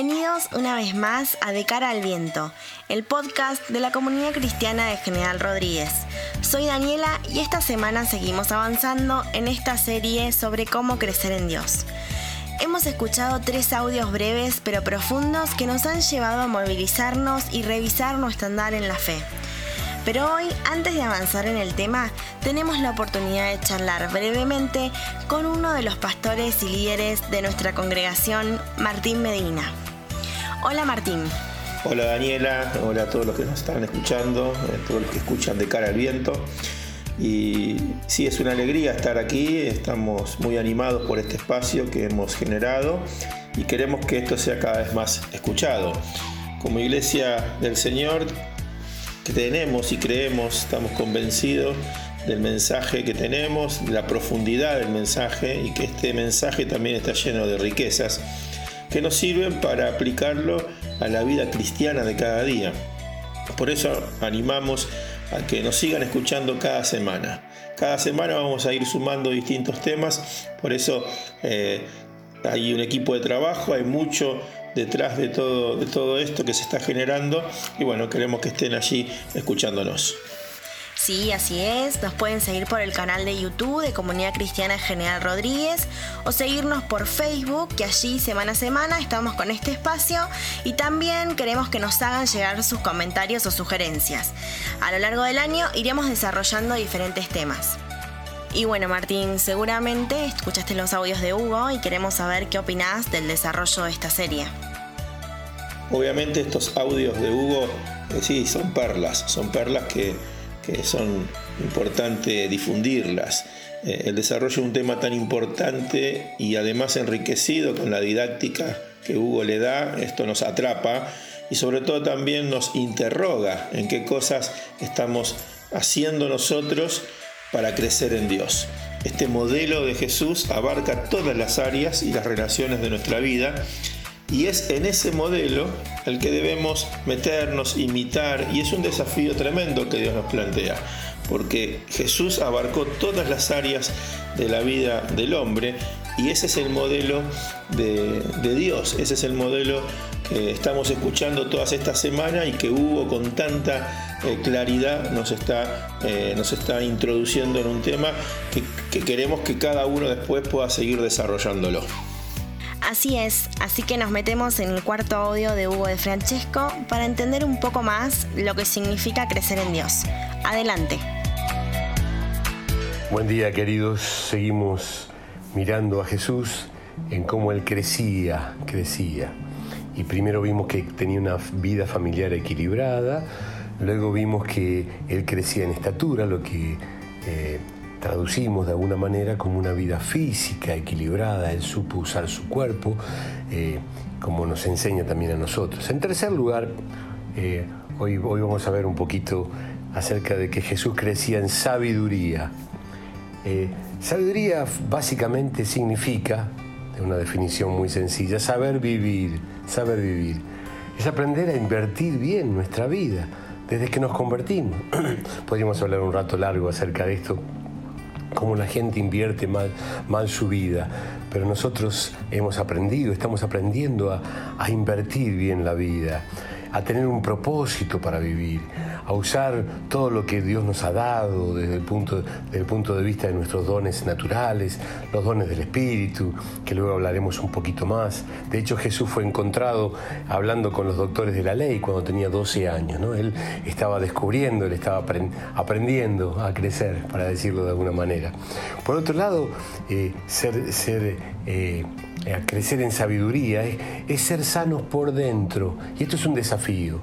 Bienvenidos una vez más a De cara al viento, el podcast de la comunidad cristiana de General Rodríguez. Soy Daniela y esta semana seguimos avanzando en esta serie sobre cómo crecer en Dios. Hemos escuchado tres audios breves pero profundos que nos han llevado a movilizarnos y revisar nuestro andar en la fe. Pero hoy, antes de avanzar en el tema, tenemos la oportunidad de charlar brevemente con uno de los pastores y líderes de nuestra congregación, Martín Medina. Hola Martín. Hola Daniela, hola a todos los que nos están escuchando, a todos los que escuchan de cara al viento. Y sí, es una alegría estar aquí, estamos muy animados por este espacio que hemos generado y queremos que esto sea cada vez más escuchado. Como iglesia del Señor tenemos y creemos, estamos convencidos del mensaje que tenemos, de la profundidad del mensaje y que este mensaje también está lleno de riquezas que nos sirven para aplicarlo a la vida cristiana de cada día. Por eso animamos a que nos sigan escuchando cada semana. Cada semana vamos a ir sumando distintos temas, por eso eh, hay un equipo de trabajo, hay mucho detrás de todo, de todo esto que se está generando y bueno, queremos que estén allí escuchándonos. Sí, así es. Nos pueden seguir por el canal de YouTube de Comunidad Cristiana General Rodríguez o seguirnos por Facebook, que allí semana a semana estamos con este espacio y también queremos que nos hagan llegar sus comentarios o sugerencias. A lo largo del año iremos desarrollando diferentes temas. Y bueno, Martín, seguramente escuchaste los audios de Hugo y queremos saber qué opinás del desarrollo de esta serie. Obviamente estos audios de Hugo, eh, sí, son perlas, son perlas que, son importante difundirlas. Eh, el desarrollo de un tema tan importante y además enriquecido con la didáctica que Hugo le da, esto nos atrapa y sobre todo también nos interroga en qué cosas estamos haciendo nosotros para crecer en Dios. Este modelo de Jesús abarca todas las áreas y las relaciones de nuestra vida y es en ese modelo el que debemos meternos, imitar, y es un desafío tremendo que Dios nos plantea, porque Jesús abarcó todas las áreas de la vida del hombre, y ese es el modelo de, Dios, ese es el modelo que estamos escuchando todas estas semanas y que Hugo con tanta eh, claridad nos está, eh, nos está introduciendo en un tema que queremos que cada uno después pueda seguir desarrollándolo. Así es, así que nos metemos en el cuarto audio de Hugo de Francesco para entender un poco más lo que significa crecer en Dios. Adelante. Buen día queridos, seguimos mirando a Jesús en cómo Él crecía, crecía. Y primero vimos que tenía una vida familiar equilibrada, luego vimos que Él crecía en estatura, lo que eh, traducimos de alguna manera como una vida física equilibrada, él supo usar su cuerpo, eh, como nos enseña también a nosotros. En tercer lugar, eh, hoy, hoy vamos a ver un poquito acerca de que Jesús crecía en sabiduría. Eh, sabiduría básicamente significa, de una definición muy sencilla, saber vivir, saber vivir. Es aprender a invertir bien nuestra vida desde que nos convertimos. Podríamos hablar un rato largo acerca de esto, cómo la gente invierte mal, mal su vida. Pero nosotros hemos aprendido, estamos aprendiendo a, a invertir bien la vida, a tener un propósito para vivir, a usar todo lo que Dios nos ha dado desde el punto, desde el punto de vista de nuestros dones naturales, los dones del Espíritu, que luego hablaremos un poquito más. De hecho, Jesús fue encontrado hablando con los doctores de la ley cuando tenía 12 años. ¿no? Él estaba descubriendo, él estaba aprendiendo a crecer, para decirlo de alguna manera. Por otro lado, eh, ser, ser eh, crecer en sabiduría es ser sanos por dentro. Y esto es un desafío.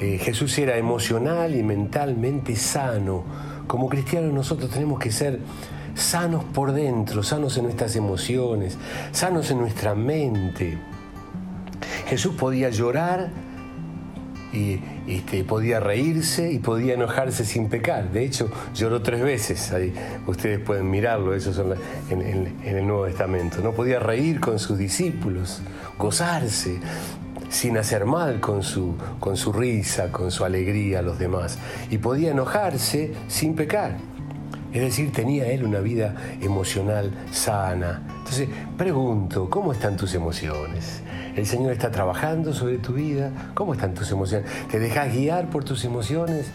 Eh, Jesús era emocional y mentalmente sano. Como cristianos nosotros tenemos que ser sanos por dentro, sanos en nuestras emociones, sanos en nuestra mente. Jesús podía llorar y este, podía reírse y podía enojarse sin pecar. De hecho, lloró tres veces. Ustedes pueden mirarlo, eso en, en, el Nuevo Testamento. No podía reír con sus discípulos, gozarse, sin hacer mal con su, con su risa, con su alegría a los demás. Y podía enojarse sin pecar. Es decir, tenía él una vida emocional sana. Entonces, pregunto, ¿cómo están tus emociones? El Señor está trabajando sobre tu vida. ¿Cómo están tus emociones? ¿Te dejas guiar por tus emociones?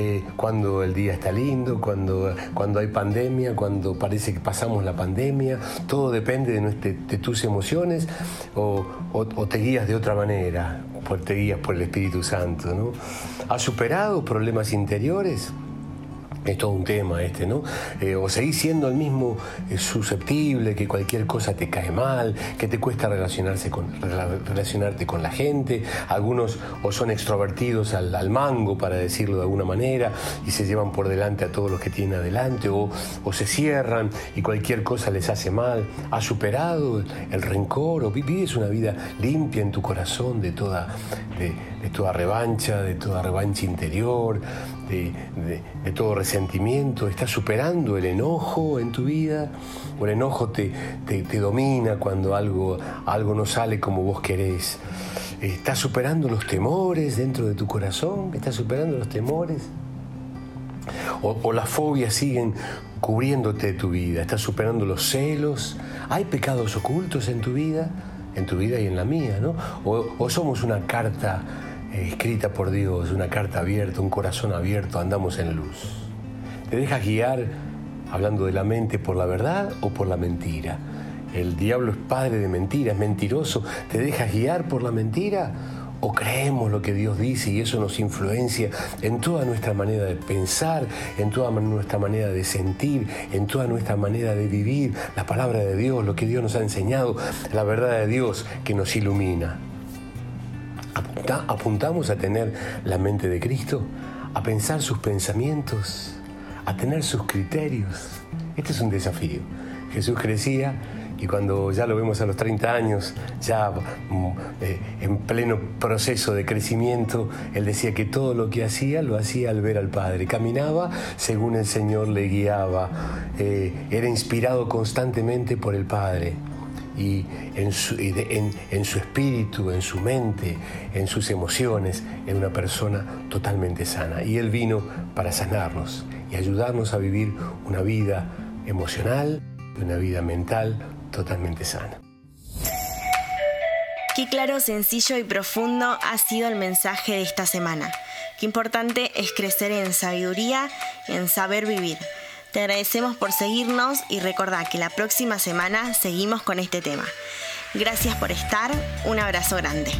Eh, cuando el día está lindo, cuando, cuando hay pandemia, cuando parece que pasamos la pandemia, todo depende de, de tus emociones o, te guías de otra manera, te guías por el Espíritu Santo. ¿no? ¿Has superado problemas interiores? Es todo un tema este, ¿no? Eh, o seguís siendo el mismo eh, susceptible, que cualquier cosa te cae mal, que te cuesta relacionarse con, relacionarte con la gente. Algunos o son extrovertidos al, mango, para decirlo de alguna manera, y se llevan por delante a todos los que tienen adelante, o, se cierran y cualquier cosa les hace mal. ¿Has superado el rencor o vives una vida limpia en tu corazón de toda, de, toda revancha, de toda revancha interior, de, de todo resentimiento? sentimiento, estás superando el enojo en tu vida, o el enojo te, te, domina cuando algo, algo no sale como vos querés. ¿Estás superando los temores dentro de tu corazón? ¿Estás superando los temores? O, las fobias siguen cubriéndote de tu vida. ¿Estás superando los celos? ¿Hay pecados ocultos en tu vida? En tu vida y en la mía, ¿no? O, o somos una carta escrita por Dios, una carta abierta, un corazón abierto, andamos en luz. ¿Te dejas guiar, hablando de la mente, por la verdad o por la mentira? El diablo es padre de mentiras, es mentiroso. ¿Te dejas guiar por la mentira? ¿O creemos lo que Dios dice y eso nos influencia en toda nuestra manera de pensar, en toda nuestra manera de sentir, en toda nuestra manera de vivir? La palabra de Dios, lo que Dios nos ha enseñado, la verdad de Dios que nos ilumina. ¿Apuntamos a tener la mente de Cristo? ¿A pensar sus pensamientos? a tener sus criterios. Este es un desafío. Jesús crecía y cuando ya lo vemos a los 30 años, ya mm, eh, en pleno proceso de crecimiento, él decía que todo lo que hacía lo hacía al ver al Padre. Caminaba según el Señor le guiaba, eh, era inspirado constantemente por el Padre. Y en su, en su espíritu, en su mente, en sus emociones, era una persona totalmente sana. Y Él vino para sanarnos y ayudarnos a vivir una vida emocional y una vida mental totalmente sana. Qué claro, sencillo y profundo ha sido el mensaje de esta semana. Qué importante es crecer en sabiduría y en saber vivir. Te agradecemos por seguirnos y recordá que la próxima semana seguimos con este tema. Gracias por estar, un abrazo grande.